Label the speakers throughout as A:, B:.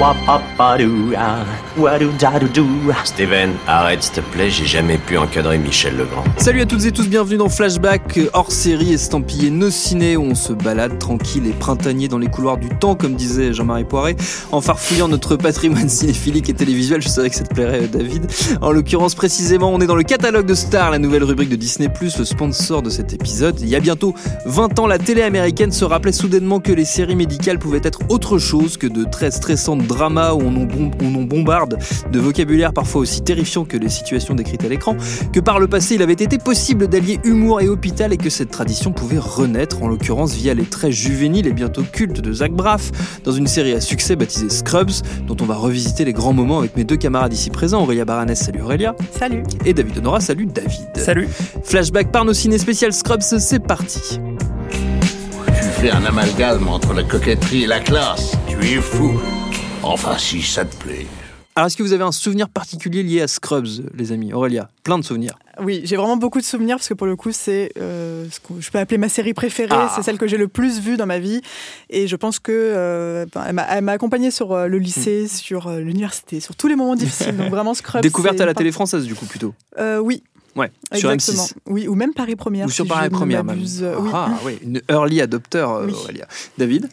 A: Wop, a doo, a.
B: Steven, arrête s'il te plaît, j'ai jamais pu encadrer Michel Legrand.
A: Salut à toutes et tous, bienvenue dans Flashback, hors série estampillé Nos Ciné, où on se balade tranquille et printanier dans les couloirs du temps, comme disait Jean-Marie Poiré, en farfouillant notre patrimoine cinéphilique et télévisuel. Je savais que ça te plairait, David. En l'occurrence, précisément, on est dans le catalogue de Star, la nouvelle rubrique de Disney+, le sponsor de cet épisode. Il y a bientôt 20 ans, la télé américaine se rappelait soudainement que les séries médicales pouvaient être autre chose que de très stressantes dramas où on en, bom- de vocabulaire parfois aussi terrifiant que les situations décrites à l'écran, que par le passé il avait été possible d'allier humour et hôpital et que cette tradition pouvait renaître, en l'occurrence via les traits juvéniles et bientôt cultes de Zach Braff, dans une série à succès baptisée Scrubs, dont on va revisiter les grands moments avec mes deux camarades ici présents, Aurélia Baranès, salut Aurélia,
C: Salut.
A: et David Honora, salut David.
C: Salut.
A: Flashback par nos ciné spécial Scrubs, c'est parti.
D: Tu fais un amalgame entre la coquetterie et la classe. Tu es fou. Enfin, si ça te plaît.
A: Alors est-ce que vous avez un souvenir particulier lié à Scrubs, les amis? Aurélia, plein de souvenirs.
C: Oui, j'ai vraiment beaucoup de souvenirs parce que pour le coup, c'est euh, ce que je peux appeler ma série préférée.
A: Ah.
C: C'est celle que j'ai le plus vue dans ma vie. Et je pense que euh, elle m'a- accompagnée sur euh, le lycée, sur euh, l'université, sur tous les moments difficiles. Donc vraiment, Scrubs.
A: Découverte à la télé française du coup plutôt.
C: Euh, oui,
A: Ouais, sur
C: exactement.
A: M6.
C: Oui, ou même Paris Première.
A: Ou sur
C: si
A: Paris
C: je
A: Première même.
C: Euh, oui.
A: Ah oui, une early adopter euh,
C: Oui.
A: Aurélia. David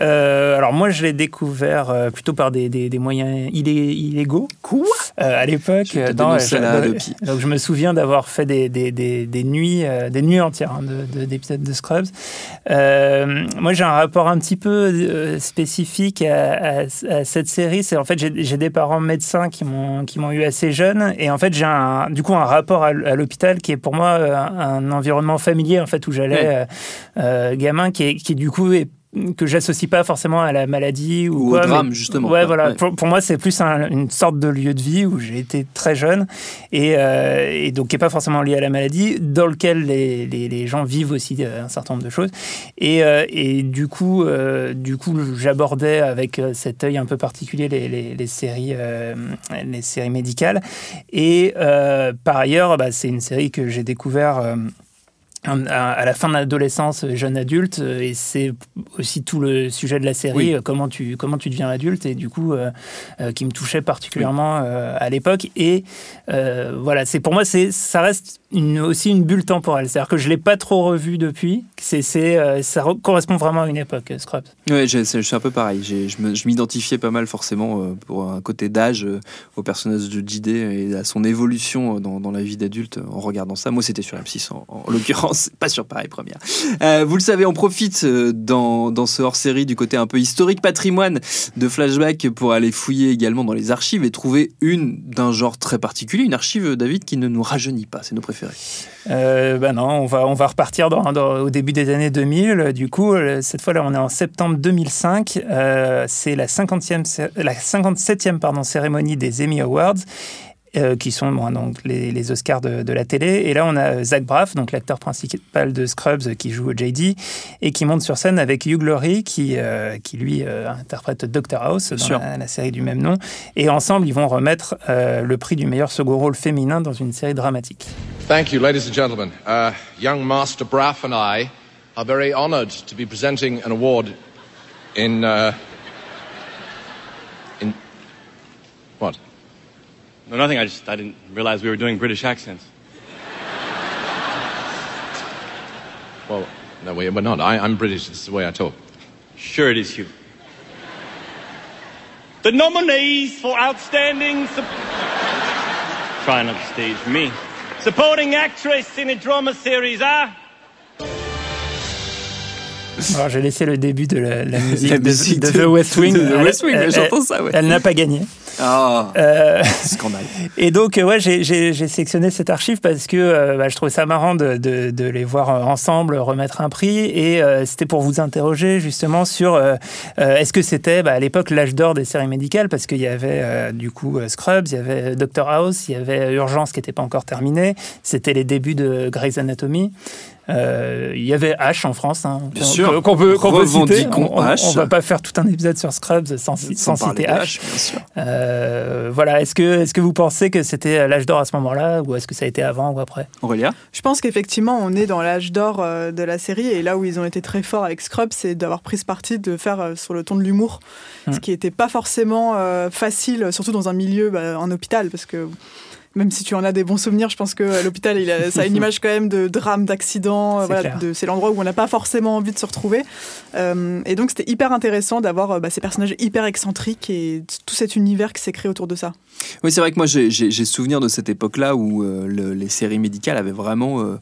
E: Euh, alors moi, je l'ai découvert plutôt par des, des, des moyens illé- illégaux.
A: Quoi?
E: Euh, à l'époque,
A: dénonce
E: je-
A: la
E: donc- je me souviens d'avoir fait des, des, des, des nuits, euh, des nuits entières hein, de- de- d'épisodes de, Scrubs. Euh, moi, j'ai un rapport un petit peu euh, spécifique à, à- à cette série. C'est en fait, j'ai des parents médecins qui m'ont qui m'ont eu assez jeune, et en fait, j'ai un, du coup un rapport à, à l'hôpital qui est pour moi euh, un, un environnement familier en fait où j'allais
A: Ouais.
E: euh, euh, gamin, qui, est, qui du coup est que j'associe pas forcément à la maladie ou,
A: Ou au
E: mais-
A: drame, justement.
E: Ouais,
A: Ouais,
E: voilà.
A: ouais.
E: Pour, pour moi, c'est plus un- une sorte de lieu de vie où j'ai été très jeune et, euh, et donc qui n'est pas forcément lié à la maladie, dans lequel les, les- les gens vivent aussi euh, un certain nombre de choses. Et, euh, et du coup, euh, du coup, j'abordais avec cet œil un peu particulier les, séries, les séries médicales. Et par ailleurs, bah, c'est une série que j'ai découvert. À la fin de l'adolescence, euh, jeune adulte, euh, et c'est aussi tout le sujet de la série,
A: Oui.
E: euh, comment tu comment tu deviens adulte, et du coup, euh, euh, qui me touchait particulièrement euh, à l'époque. Et voilà, c'est pour moi, c'est ça reste une, aussi une bulle temporelle. C'est-à-dire que je l'ai pas trop revu depuis. C'est c'est ça re- correspond vraiment à une époque, Scrubs.
A: C'est- je suis un peu pareil. J'ai- Je me- je m'identifiais pas mal forcément pour un côté d'âge au personnage de JD et à son évolution dans, dans la vie d'adulte en regardant ça. Moi, c'était sur M6 en, en l'occurrence, pas sur Paris Première. Euh, vous le savez, on profite euh, dans, dans ce hors-série du côté un peu historique patrimoine de Flashback pour aller fouiller également dans les archives et trouver une d'un genre très particulier, une archive, euh, David, qui ne nous rajeunit pas. C'est nos préférés.
E: Ben non, on va, on va repartir dans, au début des années 2000. Du coup, cette fois-là, on est en septembre 2005. Euh, c'est la, 50e, cé- la 57e pardon, cérémonie des Emmy Awards. Euh, qui sont bon, donc les, les Oscars de, de la télé. Et là, on a Zach Braff, donc l'acteur principal de Scrubs, euh, qui joue JD, et qui monte sur scène avec Hugh Laurie, qui, euh, qui lui euh, interprète Dr House dans la, la série du même nom. Et ensemble, ils vont remettre euh, le prix du meilleur second rôle féminin dans une série dramatique.
F: Thank you, ladies and gentlemen. Uh, young Master Braff and I are very honored to be presenting an award in. Uh, in. What?
G: No, nothing. I just I didn't realize we were doing British accents.
F: Well, no, we- we're not. I, I'm British. It's the way I talk.
G: Sure, it is Hugh. The nominees for outstanding. Sup- Try not to stage me. Supporting actress in a drama series are.
E: Alors, j'ai laissé le début de la, la musique,
A: La
E: de,
A: musique
E: de
A: de-
E: The West Wing.
A: de The West Wing, j'entends ça, ouais.
E: Elle n'a pas gagné.
A: Ah,
E: Euh,
A: scandale.
E: Et donc, euh, ouais, j'ai- sélectionné cette archive parce que euh, bah, je trouvais ça marrant de, les voir ensemble remettre un prix. Et euh, c'était pour vous interroger justement sur est-ce que c'était bah, à l'époque l'âge d'or des séries médicales? Parce qu'il y avait du coup Scrubs, il y avait Doctor House, il y avait Urgence qui n'était pas encore terminée. C'était les débuts de Grey's Anatomy. Euh, il y avait H en France, hein,
A: Bien
E: qu'on-
A: sûr.
E: qu'on peut, qu'on peut citer. On, on va pas faire tout un épisode sur Scrubs sans, sans,
A: Sans parler
E: citer H.
A: H, bien sûr.
E: Euh, voilà, est-ce que, est que vous pensez que c'était l'âge d'or à ce moment-là ou est-ce que ça a été avant ou après?
A: Aurélia?
C: Je pense qu'effectivement, on est dans l'âge d'or euh, de la série et là où ils ont été très forts avec Scrubs, c'est d'avoir pris ce parti de faire sur le ton de l'humour, ce qui n'était pas forcément facile, surtout dans un milieu, bah, en hôpital, parce que même si tu en as des bons souvenirs, je pense que à l'hôpital, ça a une image quand même de drame, d'accident. euh,
E: C'est
C: voilà, l'endroit où on n'a pas forcément envie de se retrouver. Euh, et donc, c'était hyper intéressant d'avoir euh, bah, ces personnages hyper excentriques et tout cet univers qui s'est créé autour de ça.
A: Oui, c'est vrai que moi j'ai souvenir de cette époque-là où euh, le- les séries médicales avaient vraiment euh,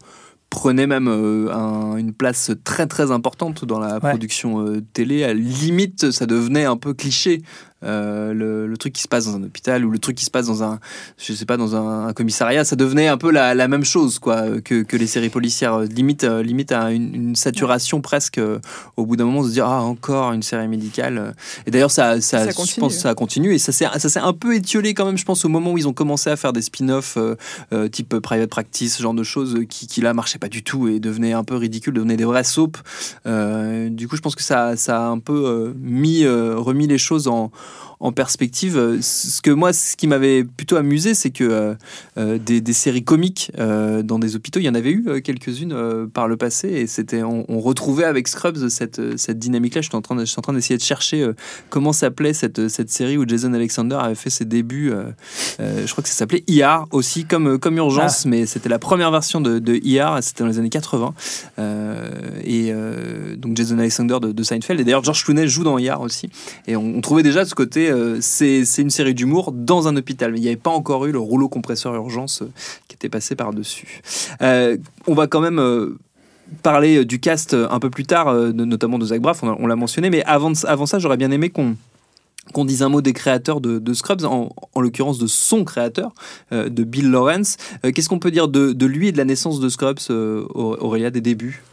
A: prenaient même euh, un- une place très très importante dans la
E: Ouais.
A: production euh, télé. À limite, ça devenait un peu cliché. Euh, le, le truc qui se passe dans un hôpital ou le truc qui se passe dans un, je sais pas, dans un, un commissariat, ça devenait un peu la, la même chose quoi que, que les séries policières. Limite, euh, limite à une, une saturation presque euh, au bout d'un moment de se dire ah encore une série médicale. Et d'ailleurs ça, ça,
C: Ça
A: je pense ça continue et ça s'est ça s'est un peu étiolé quand même. Je pense au moment où ils ont commencé à faire des spin-offs euh, euh, type private practice, ce genre de choses euh, qui, qui là marchaient pas du tout et devenaient un peu ridicules, devenaient des vrais soaps. Euh, du coup, je pense que ça, ça a un peu euh, mis, euh, remis les choses en, en perspective. Euh, Ce que moi, ce qui m'avait plutôt amusé, c'est que euh, euh, des, des séries comiques euh, dans des hôpitaux, il y en avait eu quelques-unes euh, par le passé et c'était, on, on retrouvait avec Scrubs cette, cette dynamique-là. Je suis en train, de- je suis en train d'essayer de chercher comment s'appelait cette, cette série où Jason Alexander avait fait ses débuts. je crois que ça s'appelait ER aussi, comme, comme Urgence, mais c'était la première version de, de ER, c'était dans les années 80. Euh, et donc Jason Alexander de, de Seinfeld. Et d'ailleurs, George Clooney joue dans ER aussi. Et on, on trouvait déjà ce côté, euh, c'est une série d'humour dans un hôpital. Mais il n'y avait pas encore eu le rouleau compresseur urgence euh, qui était passé par-dessus. Euh, on va quand même. parler du cast un peu plus tard, notamment de Zach Braff, on, l'a mentionné, mais avant, ça, j'aurais bien aimé qu'on dise un mot des créateurs de, Scrubs, en, en l'occurrence de son créateur, de Bill Lawrence. Qu'est-ce qu'on peut dire de, lui et de la naissance de Scrubs, Aurélia, des débuts?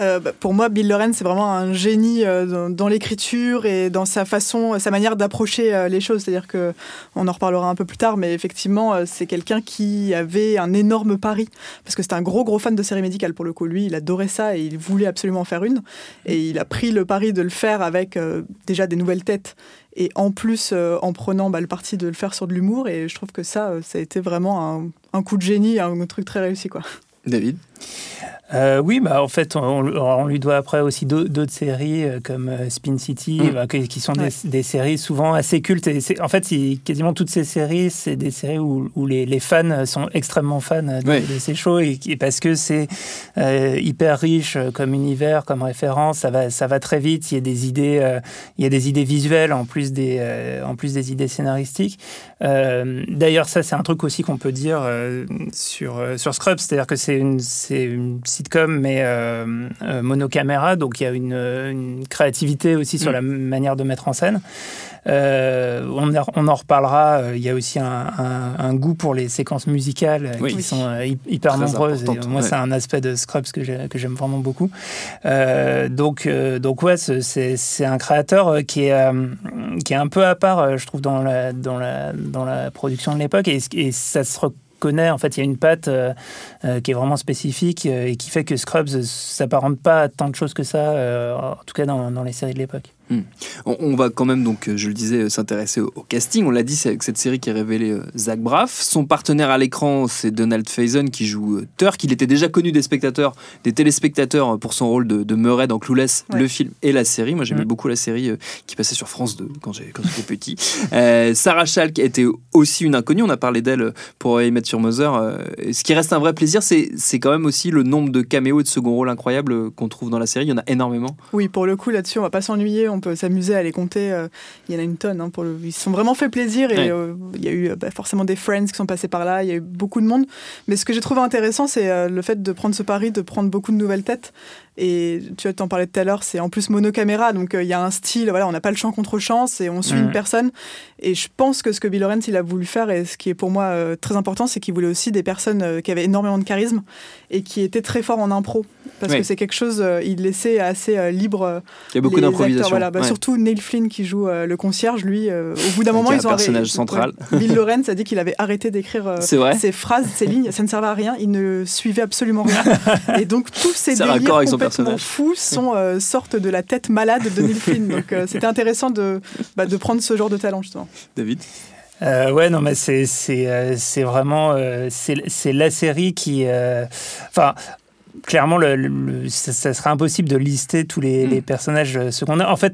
C: Euh, bah, pour moi, Bill Loren, c'est vraiment un génie euh, dans, l'écriture et dans sa façon, sa manière d'approcher euh, les choses. C'est-à-dire que, on en reparlera un peu plus tard, mais effectivement, euh, c'est quelqu'un qui avait un énorme pari parce que c'était un gros gros fan de séries médicales pour le coup. Lui, il adorait ça et il voulait absolument en faire une. Et il a pris le pari de le faire avec euh, déjà des nouvelles têtes et en plus euh, en prenant bah, le parti de le faire sur de l'humour. Et je trouve que ça, euh, ça a été vraiment un, un coup de génie, un truc très réussi, quoi.
A: David?
E: Euh, oui, bah, en fait, on, on lui doit après aussi d'au- d'autres séries euh, comme euh, Spin City,
A: Mm.
E: bah, qui, qui sont des,
C: Ouais.
E: des séries souvent assez cultes. Et en fait, quasiment toutes ces séries, c'est des séries où, où les, les fans sont extrêmement fans de, ces shows et, parce que c'est hyper riche comme univers, comme référence. Ça va, ça va très vite. Il y a des idées, il y a des idées visuelles en plus des, en plus des idées scénaristiques. D'ailleurs, ça, c'est un truc aussi qu'on peut dire sur, sur Scrubs, c'est-à-dire que c'est une, c'est une sitcom, mais euh, euh, monocaméra, donc il y a une, une créativité aussi sur
A: Mm.
E: la manière de mettre en scène. Euh, on, en- on en reparlera. euh, Il y a aussi un, un- un goût pour les séquences musicales euh,
A: Oui.
E: qui sont hy- hyper
A: Très
E: nombreuses. Et, moi,
A: ouais.
E: c'est un aspect de Scrubs que j'ai- que j'aime vraiment beaucoup. Donc, donc ouais, c'est- un créateur qui est, qui est un peu à part, je trouve, dans la, dans la, dans la production de l'époque. Et, et ça se reconnaît. En fait, il y a une patte euh, euh, qui est vraiment spécifique euh, et qui fait que Scrubs s'apparente pas à tant de choses que ça, en tout cas dans les séries de l'époque.
A: Hmm. On, va quand même, donc, euh, je le disais, euh, s'intéresser au, au casting. On l'a dit, c'est avec cette série qui a révélé euh, Zach Braff. Son partenaire à l'écran, c'est Donald Faison qui joue euh, Turk. Il était déjà connu des spectateurs, des téléspectateurs pour son rôle de, de Murray dans Clueless,
C: Ouais.
A: le film et la série. Moi, j'aimais
E: Hmm.
A: beaucoup la série euh, qui passait sur France 2 quand j'étais petit. Euh, Sarah Chalk était aussi une inconnue. On a parlé d'elle pour I Met Your Mother. Ce qui reste un vrai plaisir, c'est c'est quand même aussi le nombre de caméos et de second rôles incroyables qu'on trouve dans la série. Il y en a énormément.
C: Oui, pour le coup, là-dessus, on va pas s'ennuyer, on peut s'amuser à les compter. euh, Il y en a une tonne. hein, pour le... Ils se sont vraiment fait plaisir et
A: Ouais.
C: euh, il y a eu euh, bah, forcément des friends qui sont passés par là, il y a eu beaucoup de monde. Mais ce que j'ai trouvé intéressant, c'est le fait de prendre ce pari, de prendre beaucoup de nouvelles têtes. Et tu t'en parlais tout à l'heure, c'est en plus monocaméra, donc euh, il y a un style, voilà, on n'a pas le champ contre champ, et on suit une personne. Et je pense que ce que Bill Lawrence il a voulu faire, et ce qui est pour moi euh, très important, c'est qu'il voulait aussi des personnes euh, qui avaient énormément de charisme et qui étaient très forts en impro. Parce
A: Oui.
C: que c'est quelque chose, il laissait assez libre.
A: Il y a beaucoup d'improvisation.
C: Voilà, bah,
A: Ouais.
C: Surtout Neil Flynn qui joue le concierge, lui, au bout d'un moment,
A: est un
C: ils ont arrêté-
A: personnage central.
C: Ouais. Bill Lawrence a dit qu'il avait arrêté d'écrire ses phrases, ses lignes, ça ne servait à rien, il ne suivait absolument rien. Et donc tous ces délires complètement fous sont euh, sortent de la tête malade de Neil Flynn. Donc euh, c'était intéressant de, bah, de prendre ce genre de talent justement.
A: David
E: Euh, ouais, non, mais c'est c'est euh, c'est vraiment euh, c'est c'est la série qui, euh, enfin. Clairement, le, le- ça, ça serait impossible de lister tous les,
A: Mm.
E: les personnages secondaires. En fait,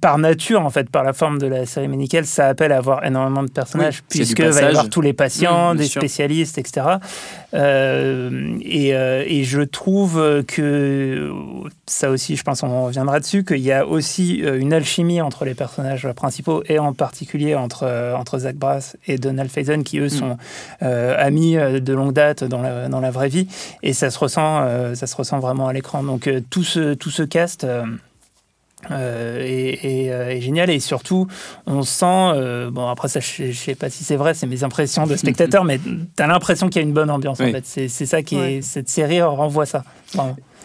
E: par nature, en fait, par la forme de la série médicale, ça appelle à avoir énormément de personnages,
A: Oui,
E: puisque va y avoir tous les patients,
A: Mm,
E: des
A: sûr.
E: spécialistes, etc. Euh, et, euh, et je trouve que ça aussi, je pense, on reviendra dessus, qu'il y a aussi euh, une alchimie entre les personnages principaux et en particulier entre, entre Zach Brass et Donald Faison, qui eux sont euh, amis de longue date dans la, dans la vraie vie, et ça se ressent, ça se ressent vraiment à l'écran. Donc tout ce, tout ce cast. Euh, est, est, euh, est génial et surtout on sent euh, bon après ça je, je sais pas si c'est vrai c'est mes impressions de spectateur mais t'as l'impression qu'il y a une bonne ambiance en fait c'est ça qui
C: Ouais.
E: est cette série renvoie ça.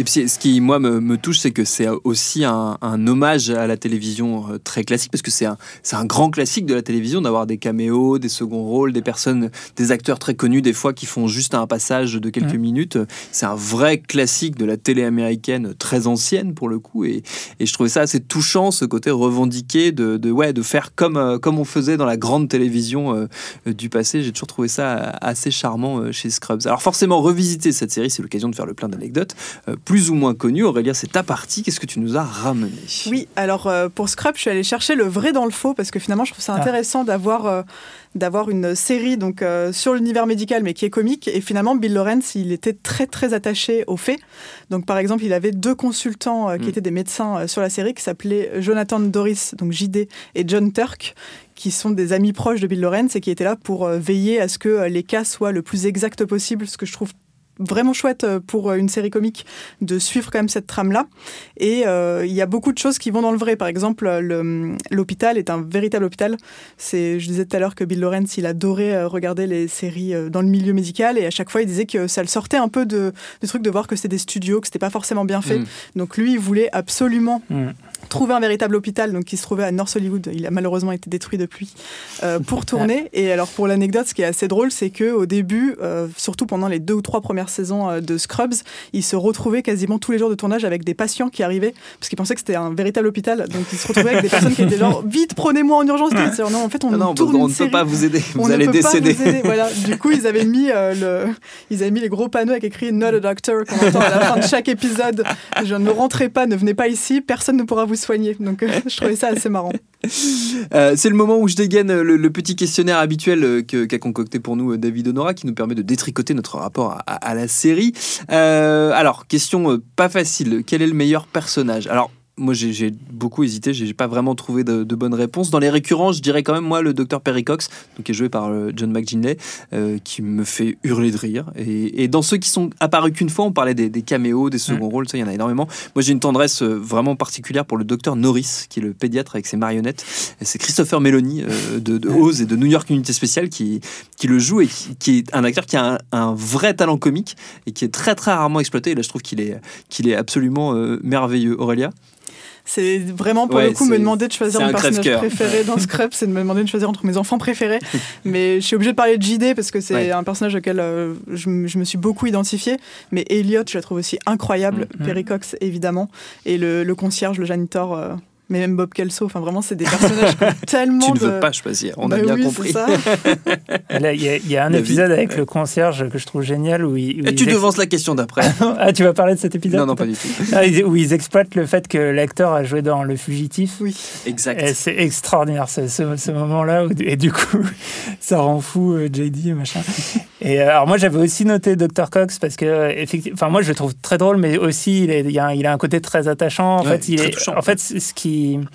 A: Et puis ce qui moi me, me touche, c'est que c'est aussi un, un hommage à la télévision euh, très classique, parce que c'est un, grand classique de la télévision d'avoir des caméos, des seconds rôles, des personnes, des acteurs très connus des fois qui font juste un passage de quelques minutes. C'est un vrai classique de la télé américaine très ancienne pour le coup, et, et je trouvais ça assez touchant ce côté revendiqué de, de ouais de faire comme euh, comme on faisait dans la grande télévision euh, du passé. J'ai toujours trouvé ça assez charmant chez Scrubs. Alors forcément revisiter cette série, c'est l'occasion de faire le plein d'anecdotes plus ou moins connues. Aurélien, c'est ta partie. Qu'est-ce que tu nous as ramené?
C: Oui, alors euh, pour Scrub, je suis allée chercher le vrai dans le faux parce que finalement, je trouve ça
E: Ah.
C: intéressant d'avoir euh, d'avoir une série donc euh, sur l'univers médical mais qui est comique et finalement Bill Lawrence, il était très très attaché aux faits. Donc par exemple, il avait deux consultants qui
A: Mm.
C: étaient des médecins sur la série qui s'appelaient Jonathan Doris, donc JD et John Turk qui sont des amis proches de Bill Lawrence et qui étaient là pour veiller à ce que les cas soient le plus exact possible, ce que je trouve vraiment chouette euh, pour euh, une série comique de suivre quand même cette trame-là. Et euh, il y a beaucoup de choses qui vont dans le vrai. Par exemple, le- l'hôpital est un véritable hôpital. C'est, je disais tout à l'heure que Bill Lawrence, il adorait regarder les séries dans le milieu médical et à chaque fois, il disait que ça le sortait un peu de, du truc de voir que c'était des studios, que c'était pas forcément bien fait.
A: Mm.
C: Donc lui, il voulait absolument
E: Mm.
C: Trouver un véritable hôpital, donc qui se trouvait à North Hollywood. Il a malheureusement été détruit depuis euh, pour tourner. Et alors pour l'anecdote, ce qui est assez drôle, c'est que au début, euh, surtout pendant les deux ou trois premières saisons euh, de Scrubs, il se retrouvait quasiment tous les jours de tournage avec des patients qui arrivaient parce qu'il pensait que c'était un véritable hôpital. Donc il se retrouvait avec des personnes qui étaient genre vite prenez-moi en urgence. C'est-à-dire, non, en fait on
A: Ah non,
C: tourne
A: on
C: une
A: ne peut pas vous aider. Vous
C: On ne
A: allez
C: pas
A: décéder.
C: vous aider. Voilà. Du coup, ils avaient mis euh, le, ils avaient mis les gros panneaux avec écrit "Not a doctor" qu'on entend à la fin de chaque épisode. Je ne rentrez pas, ne venez pas ici, personne ne pourra vous soigner. Donc, euh, je trouvais ça assez marrant.
A: Euh, c'est le moment où je dégaine le, le petit questionnaire habituel euh, qu'a concocté pour nous euh, David Honora, qui nous permet de détricoter notre rapport à, la série. Euh, alors, question euh, pas facile. Quel est le meilleur personnage? Alors. Moi, j'ai beaucoup hésité, j'ai pas vraiment trouvé de, de bonnes réponses. Dans les récurrents, je dirais quand même, moi, le docteur Perry Cox, donc, qui est joué par euh, John McGinley, euh, qui me fait hurler de rire. Et, et dans ceux qui sont apparus qu'une fois, on parlait des, des caméos, des seconds rôles, ça, il y en a énormément. Moi, j'ai une tendresse euh, vraiment particulière pour le docteur Norris, qui est le pédiatre avec ses marionnettes. Et C'est Christopher Meloni euh, de, de Oz et de New York Unité Spéciale qui, qui le joue et qui, qui est un acteur qui a un, un vrai talent comique et qui est très très rarement exploité. Et là, je trouve qu'il est, qu'il est absolument merveilleux. Aurélia?
C: C'est vraiment pour
A: Ouais,
C: le coup me demander de choisir mon
A: un
C: personnage préféré dans Scrubs, c'est de me demander de choisir entre mes enfants préférés. Mais je suis obligée de parler de JD parce que c'est
A: Ouais.
C: un personnage auquel euh, je, me suis beaucoup identifiée. Mais Elliot, je la trouve aussi incroyable. Perry Cox, évidemment. Et le, le concierge, le janitor. euh, mais même Bob Kelso. Enfin, vraiment, c'est des personnages tellement.
A: Tu ne
C: de-
A: veux pas choisir, on a
C: Bah
A: bien
C: oui,
A: compris.
E: Et il y, a- il y a un
A: David.
E: épisode avec le concierge que je trouve génial où, il, où
A: Et tu
E: ex-
A: devances la question d'après.
E: Ah, tu vas parler de cet épisode
A: non, non, pas du tout.
E: Ah, où ils exploitent le fait que l'acteur a joué dans Le Fugitif.
C: Oui.
A: Exact.
E: Et c'est extraordinaire ce, ce- ce moment-là. où- Et du coup, ça rend fou euh, JD, machin. Et euh, alors, moi, j'avais aussi noté Dr. Cox parce que, effectivement, enfin, moi, je le trouve très drôle, mais aussi, il, est- il y a, un- il a un côté très attachant. En
A: Ouais,
E: fait, il
A: très
E: est,
A: touchant.
E: en fait, ce qui. i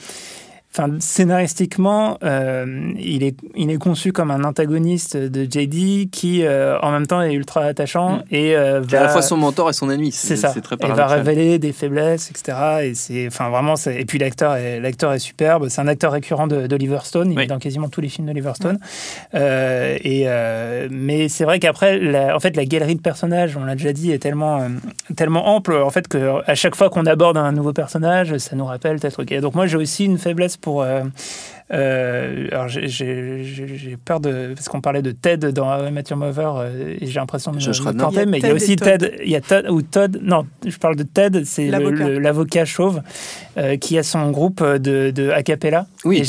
E: Enfin, scénaristiquement, euh, il, est, il est conçu comme un antagoniste de JD qui, euh, en même temps, est ultra attachant
A: Mm.
E: et euh,
A: C'est à la
E: va-
A: fois son mentor et son ennemi.
E: c'est ça.
A: Très
E: Il va révéler des faiblesses, etc. Et c'est, enfin vraiment, et puis l'acteur est, l'acteur est superbe. C'est un acteur récurrent de- d'Oliver Stone. Il
A: Oui.
E: est dans quasiment tous les films d'Oliver Stone. Euh, et euh, mais c'est vrai qu'après, la- en fait, la galerie de personnages, on l'a déjà dit, est tellement, euh, tellement ample. En fait, que à chaque fois qu'on aborde un nouveau personnage, ça nous rappelle truc. Et donc moi, j'ai aussi une faiblesse pour euh, euh, alors j'ai- peur de parce qu'on parlait de Ted dans How I Met Your Mother euh, et j'ai l'impression de me, planter, mais il y a
C: Ted
E: aussi. Ted il y a Todd ou Todd non je parle de Ted c'est
C: L'avocat.
E: chauve euh, qui a son groupe de, de a cappella
A: Oui.
E: et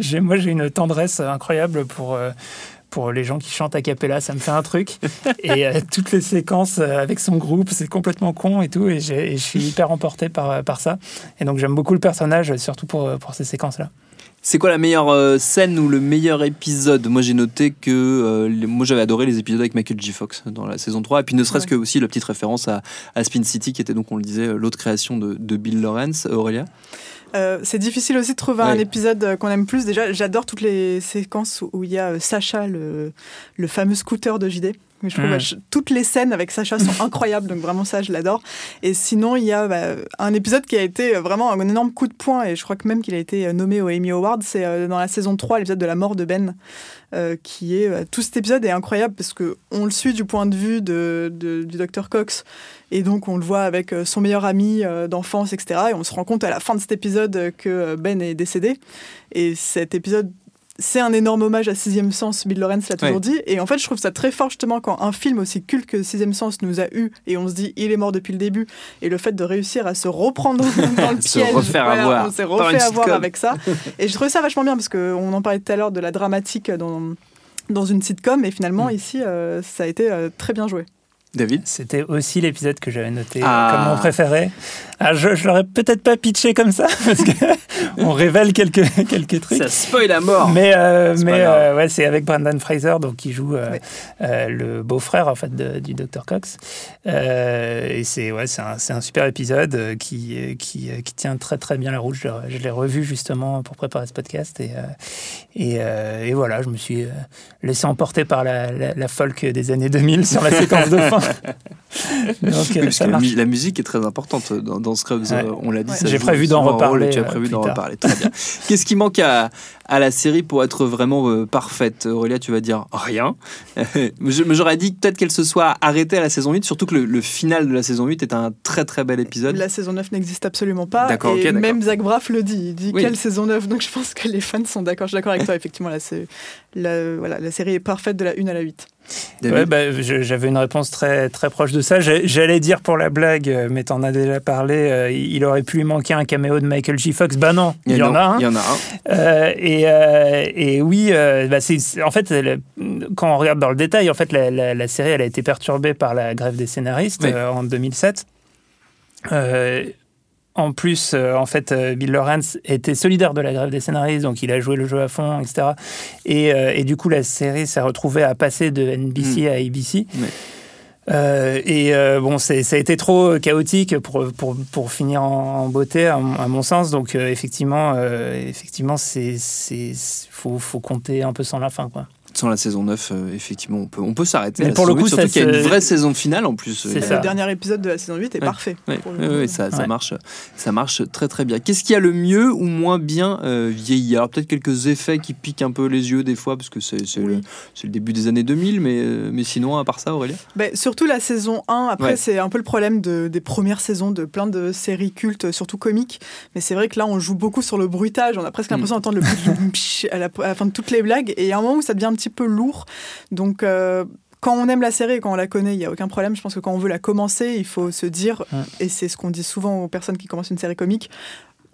E: j'ai moi j'ai une tendresse incroyable pour euh, pour les gens qui chantent a cappella, ça me fait un truc. et euh, toutes les séquences euh, avec son groupe, c'est complètement con et tout. Et, je suis hyper emporté par, par ça. Et donc j'aime beaucoup le personnage, surtout pour, pour ces séquences-là.
A: C'est quoi la meilleure euh, scène ou le meilleur épisode? Moi j'ai noté que euh, les- moi j'avais adoré les épisodes avec Michael J. Fox dans la saison 3 et puis ne serait-ce
C: Ouais.
A: que aussi la petite référence à, à Spin City qui était donc on le disait euh, l'autre création de, de Bill Lawrence, Aurélia.
C: Euh, c'est difficile aussi de trouver un épisode euh, qu'on aime plus. Déjà, j'adore toutes les séquences où- où il y a euh, Sacha, le, le fameux scooter de JD. Mais Je trouve
E: Mm.
C: bah, je- toutes les scènes avec Sacha sont incroyables, donc vraiment ça, je l'adore. Et sinon, il y a bah, un épisode qui a été euh, vraiment un énorme coup de poing, et je crois que même qu'il a été euh, nommé au Emmy Award, c'est euh, dans la saison 3, l'épisode de la mort de Ben, euh, qui est... euh, tout cet épisode est incroyable, parce que on le suit du point de vue de, de- du docteur Cox, et donc on le voit avec son meilleur ami d'enfance, etc. Et on se rend compte à la fin de cet épisode que Ben est décédé. Et cet épisode, c'est un énorme hommage à Sixième Sens, Bill Lawrence l'a toujours
A: Ouais.
C: dit. Et en fait, je trouve ça très fort justement quand un film aussi culte que Sixième Sens nous a eu et on se dit il est mort depuis le début. Et le fait de réussir à se reprendre dans le
A: Se
C: piège,
A: refaire
C: voilà,
A: avoir
C: on s'est refait avoir avec ça. Et je trouvais ça vachement bien parce qu'on en parlait tout à l'heure de la dramatique dans dans une sitcom et finalement
A: Mm.
C: ici euh, ça a été euh, très bien joué.
A: David
E: C'était aussi l'épisode que j'avais noté
A: Ah.
E: comme mon préféré. Ah, je je l'aurais peut-être pas pitché comme ça, parce qu'on révèle quelques, quelques trucs.
A: Ça spoil à mort
E: Mais, euh, mais euh, ouais, c'est avec Brendan Fraser, donc qui joue euh, le beau-frère en fait de- du Dr Cox. Et c'est ouais, un, un super épisode qui, qui, qui tient très très bien la route. Je, l'ai- je l'ai revu justement pour préparer ce podcast et, et, et voilà, je me suis laissé emporter par la, la, la folk des années 2000 sur la séquence de fin. donc
A: Oui,
E: euh,
A: parce
E: ça
A: que la,
E: marche.
A: mu- la musique est très importante dans, dans Scrubs,
E: Ouais.
A: euh, on l'a dit.
E: J'ai prévu d'en
A: souvent un rôle,
E: reparler,
A: Tu as
E: euh,
A: prévu
E: plus
A: d'en reparler, très bien. Qu'est-ce qui manque à, à la série pour être vraiment euh, parfaite Aurélia, tu vas dire rien. J'aurais dit peut-être qu'elle se soit arrêtée à la saison 8, surtout que le, le final de la saison 8 est un très très bel épisode.
C: La saison 9 n'existe absolument pas.
A: D'accord,
C: et même Zach Braff le dit. Il dit
A: Oui.
C: quelle saison 9 Donc je pense que les fans sont d'accord. Je suis d'accord avec toi, effectivement. Là, la, voilà, la série est parfaite de la 1 à la 8.
E: Ouais, bah, j'avais une réponse très, très proche de ça. J'allais dire pour la blague, euh, mais t'en as déjà parlé, euh, il aurait pu lui manquer un caméo de Michael J. Fox. Bah non, il y en a un.
A: Il y en a un.
E: Euh, et, euh, et oui, euh, bah, en fait, quand on regarde dans le détail, en fait, la, la- la série elle a été perturbée par la grève des scénaristes
A: Oui.
E: en 2007. Euh, en plus, euh, en fait, euh, Bill Lawrence était solidaire de la grève des scénaristes, donc il a joué le jeu à fond, etc. Et, euh, et du coup, la série s'est retrouvée à passer de NBC à ABC. Euh, et euh, bon, ça a été trop chaotique pour, pour, pour finir en, en beauté, à, mon- à mon sens. Donc, euh, effectivement, effectivement, c'est faut, faut compter un peu sans la fin, quoi.
A: Sans la saison 9, euh, effectivement, on peut, on peut s'arrêter.
E: Mais pour le coup,
A: 8, surtout qu'il y a une vraie saison finale en plus.
E: C'est
A: Euh,
E: ça.
C: Le dernier épisode de la saison 8 est
A: Ouais.
C: parfait.
A: Oui, ça, marche, ça marche très très bien. Qu'est-ce qui a le mieux ou moins bien euh, vieilli? Alors peut-être quelques effets qui piquent un peu les yeux des fois parce que c'est c'est le,
C: Oui.
A: le début des années 2000, mais, euh, mais sinon à part ça, Aurélia
C: Ben, surtout la saison 1, après
A: Ouais.
C: c'est un peu le problème de, des premières saisons de plein de séries cultes, surtout comiques. Mais c'est vrai que là on joue beaucoup sur le bruitage, on a presque
A: Mm.
C: l'impression d'entendre le à la, à la fin de toutes les blagues. Et il y a un moment où ça devient un petit peu lourd. Donc euh, quand on aime la série et quand on la connaît, il n'y a aucun problème. Je pense que quand on veut la commencer, il faut se dire, et c'est ce qu'on dit souvent aux personnes qui commencent une série comique,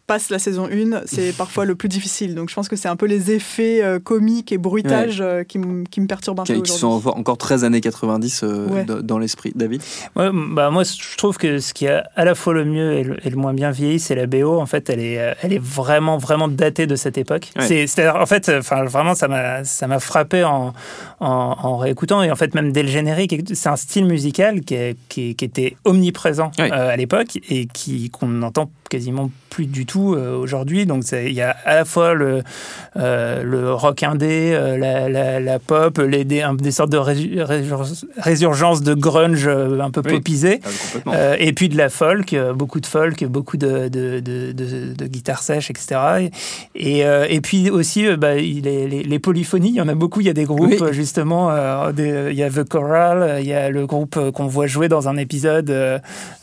C: passe la saison 1, c'est parfois le plus difficile. Donc je pense que c'est un peu les effets euh, comiques et bruitages euh, qui, qui me perturbent un peu
A: Qui, qui
C: aujourd'hui.
A: sont encore- 13 années 90 euh,
C: Ouais.
A: dans- l'esprit. David?
E: Ouais, bah moi, je trouve que ce qui a à la fois le mieux et le, et le moins bien vieilli, c'est la BO. En fait, elle est, euh, elle est vraiment, vraiment datée de cette époque.
A: Ouais.
E: C'est, c'est-à-dire, en fait, enfin, vraiment, ça m'a, ça m'a frappé en, en, en réécoutant. Et en fait, même dès le générique, c'est un style musical qui, est- qui, qui était omniprésent
A: Ouais.
E: euh, à l'époque et qui, qu'on n'entend quasiment plus du tout euh, aujourd'hui. Donc, il y a à la fois le, euh, le rock indé, euh, la, la, la pop, les, des, des sortes de résu- résurg- résurgences de grunge un peu
A: Oui.
E: popisées.
A: Ah,
E: et puis de la folk, beaucoup de folk, beaucoup de, de, de, de, de guitare sèche, etc. Et, et puis aussi, bah, les, les polyphonies, il y en a beaucoup. Il y a des groupes,
A: Oui.
E: justement, des- il y a The Choral, il y a le groupe qu'on voit jouer dans un épisode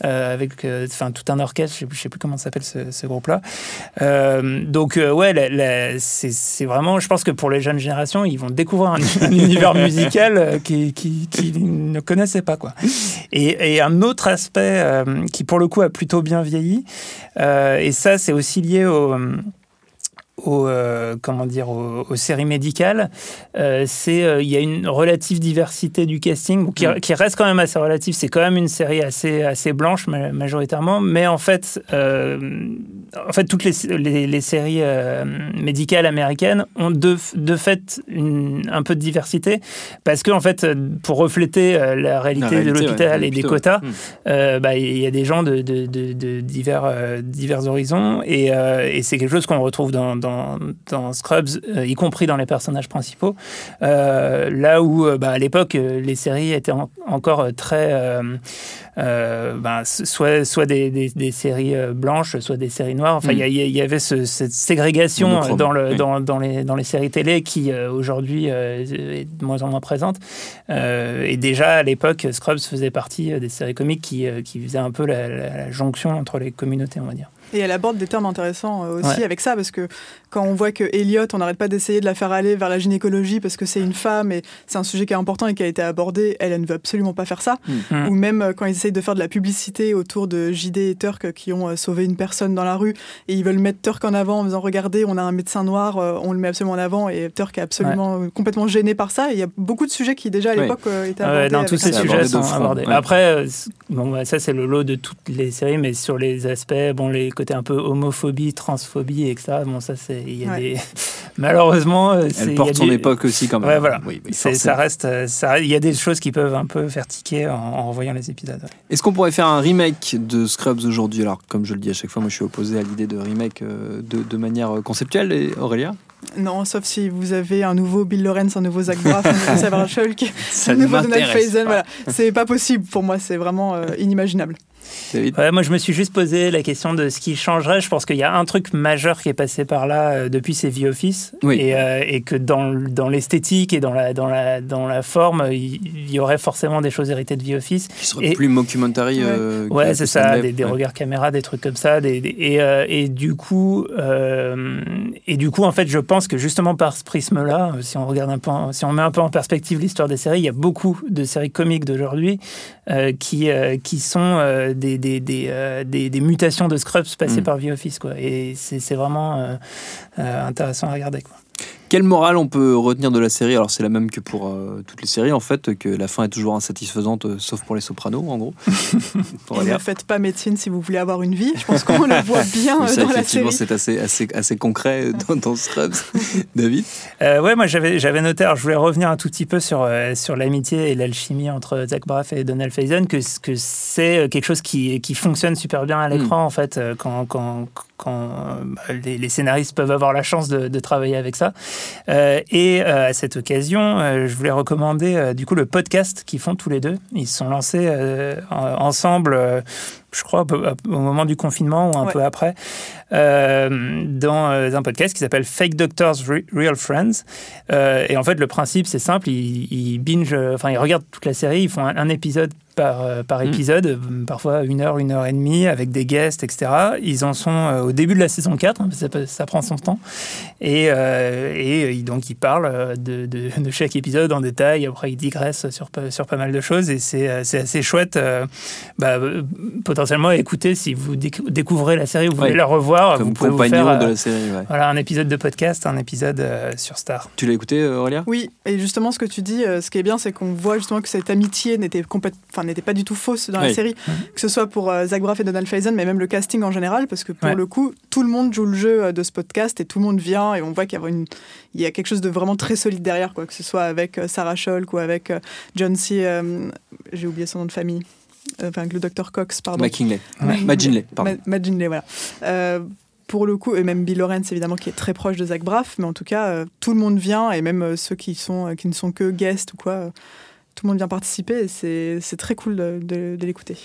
E: avec enfin, tout un orchestre, je sais, plus- je sais plus comment s'appelle ce, ce groupe-là. Euh, donc, euh, ouais, c'est vraiment, je pense que pour les jeunes générations, ils vont découvrir un, un univers musical euh, qui- qui- qu'ils ne connaissaient pas. Quoi. Et, et un autre aspect euh, qui, pour le coup, a plutôt bien vieilli, et ça, c'est aussi lié au. Au, euh, comment dire, aux, aux séries médicales, euh, c'est euh, il y a une relative diversité du casting, qui,
A: Mm.
E: qui reste quand même assez relative. C'est quand même une série assez assez blanche ma- majoritairement, mais en fait, en fait toutes les, les, les séries médicales américaines ont de, de fait une, un peu de diversité parce que en fait, pour refléter la réalité,
A: réalité,
E: de l'hôpital et des quotas.
A: Mm.
E: bah, il y a des gens de, de, de, divers, divers horizons et, et c'est quelque chose qu'on retrouve dans, dans, dans Scrubs, euh, y compris dans les personnages principaux. Euh, là où, euh, bah, à l'époque, les séries étaient en- encore très. bah, soit, soit des, des, des séries blanches, soit des séries noires. Enfin, il y y avait ce- cette ségrégation dans, le,
A: oui.
E: dans, dans, les, dans les séries télé qui, aujourd'hui, est de moins en moins présente. Et déjà, à l'époque, Scrubs faisait partie des séries comiques qui, qui faisaient un peu la, la- la jonction entre les communautés, on va dire.
C: Et elle aborde des termes intéressants euh, aussi
E: Ouais.
C: avec ça, parce que quand on voit que Elliot, on n'arrête pas d'essayer de la faire aller vers la gynécologie parce que c'est une femme et c'est un sujet qui est important et qui a été abordé, elle, elle ne veut absolument pas faire ça.
E: Mm.
C: Ou même euh, quand ils essayent de faire de la publicité autour de JD et Turk qui ont euh, sauvé une personne dans la rue et ils veulent mettre Turk en avant en disant regardez, on a un médecin noir, on le met absolument en avant et Turk est absolument complètement gêné par ça. Et il y a beaucoup de sujets qui déjà à l'époque étaient
E: Ah ouais,
C: abordés. avec
E: tous ces sujets sont abordés.
A: ouais.
E: Après, bon, bah, ça c'est le lot de toutes les séries, mais sur les aspects, bon, les côtés un peu homophobie, transphobie, etc. Bon, ça c'est, il y a
C: Ouais.
E: des malheureusement, euh, y
A: Elle
E: a
A: porte son époque aussi quand même.
E: Ouais, voilà.
A: Oui, oui,
E: C'est-
A: forcément.
E: ça reste, euh, ça, il y a des choses qui peuvent un peu faire tiquer en, en revoyant les épisodes. ouais.
A: Est-ce qu'on pourrait faire un remake de Scrubs aujourd'hui? Alors, comme je le dis à chaque fois, moi je suis opposé à l'idée de remake euh, de, de manière euh, conceptuelle. Et Aurélia?
C: Non, sauf si vous avez un nouveau Bill Lawrence, un nouveau Zach Braff, un nouveau Sarah Shulk,
A: Ça
C: un nouveau Donald Faison. Voilà. C'est pas possible pour moi, c'est vraiment euh, inimaginable.
E: Ouais, moi, je me suis juste posé la question de ce qui changerait. Je pense qu'il y a un truc majeur qui est passé par là euh, depuis ces The Office.
A: Oui.
E: Et, euh, et que dans, l'esthétique et dans la, dans, la, dans la forme, il y aurait forcément des choses héritées de The Office.
A: Qui serait
E: Et-
A: plus mockumentary.
C: Ouais.
A: euh,
E: Ouais, c'est ça, des, des
A: Ouais.
E: regards caméra, des trucs comme ça. Des, des- et, euh, et du coup, euh, et du coup, en fait, je pense que justement par ce prisme-là, euh, si on regarde un peu, en- si on met un peu en perspective l'histoire des séries, il y a beaucoup de séries comiques d'aujourd'hui euh, qui euh, qui sont euh, des, des, des, des, mutations de Scrubs passées
A: Mm.
E: par The Office, quoi. Et c'est c'est vraiment intéressant à regarder, quoi.
A: Quelle morale on peut retenir de la série? Alors, c'est la même que pour euh, toutes les séries, en fait, que la fin est toujours insatisfaisante, euh, sauf pour les sopranos, en gros.
C: Et ne faites pas médecine si vous voulez avoir une vie. Je pense qu'on le voit bien euh,
A: ça,
C: dans la série.
A: c'est assez, assez, assez concret dans, dans Scrubs. David?
E: Euh, ouais, moi j'avais j'avais noté, alors je voulais revenir un tout petit peu sur, euh, sur l'amitié et l'alchimie entre Zach Braff et Donald Faison, que, que c'est quelque chose qui, qui fonctionne super bien à l'écran en fait, quand, quand, quand euh, bah, les, les scénaristes peuvent avoir la chance de, de travailler avec ça. Euh, et euh, à cette occasion, euh, je voulais recommander du coup le podcast qu'ils font tous les deux. Ils se sont lancés en- ensemble. je crois au moment du confinement ou un
C: Ouais.
E: peu après, euh, dans un podcast qui s'appelle Fake Doctors Re- Real Friends. Euh, et en fait, le principe, c'est simple. Ils, ils binge, enfin, ils regardent toute la série. Ils font un, un épisode par, euh, par
A: Mm.
E: épisode, euh, parfois une heure, une heure et demie, avec des guests, etc. Ils en sont euh, au début de la saison 4, hein, ça, prend son temps. Et, euh, et donc, ils parlent de, de- de chaque épisode en détail. Après, ils digressent sur, pas- sur pas mal de choses. Et c'est c'est assez chouette, euh, bah, potentiellement potentiellement écouter si vous décou- découvrez la série ou vous
A: Ouais.
E: voulez la revoir.
A: Comme
E: vous pouvez vous faire
A: de la série. ouais.
E: voilà, un épisode de podcast, un épisode euh, sur Star.
A: Tu l'as écouté, Aurélia?
C: Oui, et justement, ce que tu dis, euh, ce qui est bien, c'est qu'on voit justement que cette amitié n'était complète- enfin, n'était pas du tout fausse dans la série, que ce soit pour euh, Zach Braff et Donald Faison, mais même le casting en général, parce que pour
E: Ouais.
C: le coup, tout le monde joue le jeu euh, de ce podcast et tout le monde vient et on voit qu'il y a, une, il y a quelque chose de vraiment très solide derrière, quoi, que ce soit avec euh, Sarah Scholk ou avec euh, John C. euh, J'ai oublié son nom de famille. Euh, Enfin, le docteur Cox, pardon.
A: McKinley.
E: Ouais.
A: Matt Ginley, pardon.
C: Ma- Matt Ginley, voilà. Euh, pour le coup, et même Bill Lawrence, évidemment, qui est très proche de Zach Braff, mais en tout cas, euh, tout le monde vient, et même euh, ceux qui, sont, euh, qui ne sont que guests ou quoi, euh, tout le monde vient participer, et c'est c'est très cool de, de- de l'écouter.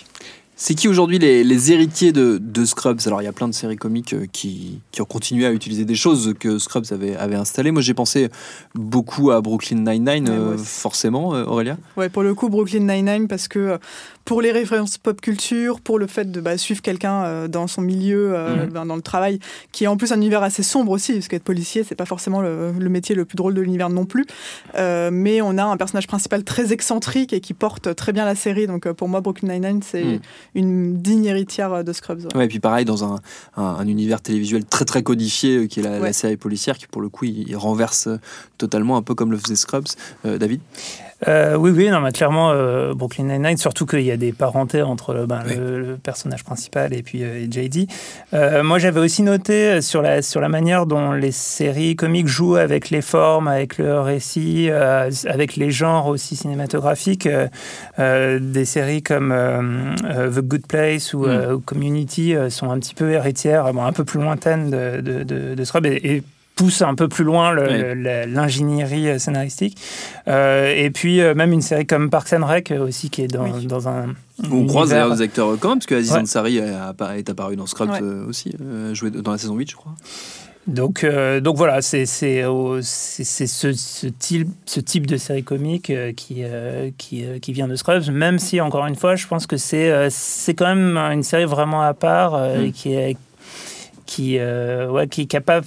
A: C'est qui aujourd'hui les, les héritiers de, de Scrubs? Alors il y a plein de séries comiques euh, qui, qui ont continué à utiliser des choses que Scrubs avait, avait installées. Moi j'ai pensé beaucoup à Brooklyn Nine-Nine,
C: Ouais,
A: euh, forcément, euh, Aurélia.
C: Ouais, pour le coup, Brooklyn Nine-Nine, parce que euh, pour les références pop culture, pour le fait de bah, suivre quelqu'un euh, dans son milieu, euh,
E: Mhm.
C: ben, dans le travail, qui est en plus un univers assez sombre aussi, parce qu'être policier, c'est pas forcément le, le métier le plus drôle de l'univers non plus. Euh, mais on a un personnage principal très excentrique et qui porte très bien la série. Donc euh, pour moi, Brooklyn Nine-Nine, c'est
A: Mhm.
C: une digne héritière de Scrubs. ouais.
A: Ouais, et puis pareil, dans un, un- un univers télévisuel très très codifié, euh, qui est la, la
C: Ouais.
A: série policière, qui pour le coup il, il renverse totalement, un peu comme le faisait Scrubs. Euh, David?
E: Euh, oui, oui, non, mais clairement, euh, Brooklyn Nine-Nine, surtout qu'il y a des parentés entre le, ben,
A: Oui.
E: le, le personnage principal et puis euh, et JD. Euh, moi, j'avais aussi noté sur la, sur la manière dont les séries comiques jouent avec les formes, avec le récit, euh, avec les genres aussi cinématographiques. euh, euh, des séries comme euh, euh, The Good Place ou
A: Mm.
E: euh, Community euh, sont un petit peu héritières, bon, un peu plus lointaines de, de, de, de Scrubs et, et poussent un peu plus loin l'ingénierie euh, scénaristique. Euh, et puis euh, même une série comme Parks and Rec aussi qui est dans,
C: Oui.
E: dans un
A: On croise d'ailleurs des acteurs quand même, parce que Aziz
E: Ouais.
A: Ansari est apparu dans Scrubs
C: Ouais.
A: euh, aussi, euh, joué dans la saison 8, je crois.
E: Donc, euh, donc voilà, c'est ce, ce type, ce type de série comique euh, qui, euh, qui, euh, qui vient de Scrubs, même si, encore une fois, je pense que c'est euh, c'est quand même une série vraiment à part euh,
A: Mm.
E: et qui est qui euh, ouais, qui qui a pas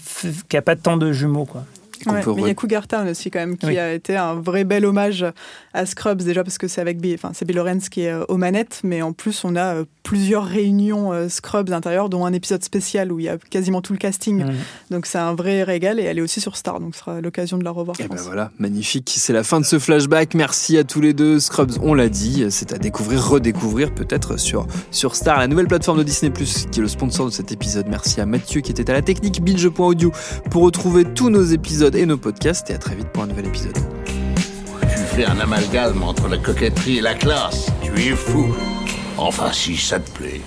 E: qui a pas tant de jumeaux quoi.
C: Ouais, mais il y a Cougar Town aussi quand même qui
E: Oui.
C: a été un vrai bel hommage à Scrubs déjà parce que c'est avec Bill, enfin c'est Bill Lawrence qui est euh, aux manettes, mais en plus on a euh, plusieurs réunions euh, Scrubs intérieures, dont un épisode spécial où il y a quasiment tout le casting.
E: Mm.
C: Donc c'est un vrai régal et elle est aussi sur Star, donc ce sera l'occasion de la revoir.
A: Et
C: je
A: ben voilà, magnifique. C'est la fin de ce flashback. Merci à tous les deux. Scrubs, on l'a dit, c'est à découvrir, redécouvrir peut-être sur, sur Star, la nouvelle plateforme de Disney Plus qui est le sponsor de cet épisode. Merci à Mathieu qui était à la technique binge.audio pour retrouver tous nos épisodes et nos podcasts. Et à très vite pour un nouvel épisode.
D: Tu fais un amalgame entre la coquetterie et la classe. Tu es fou. Enfin, si ça te plaît.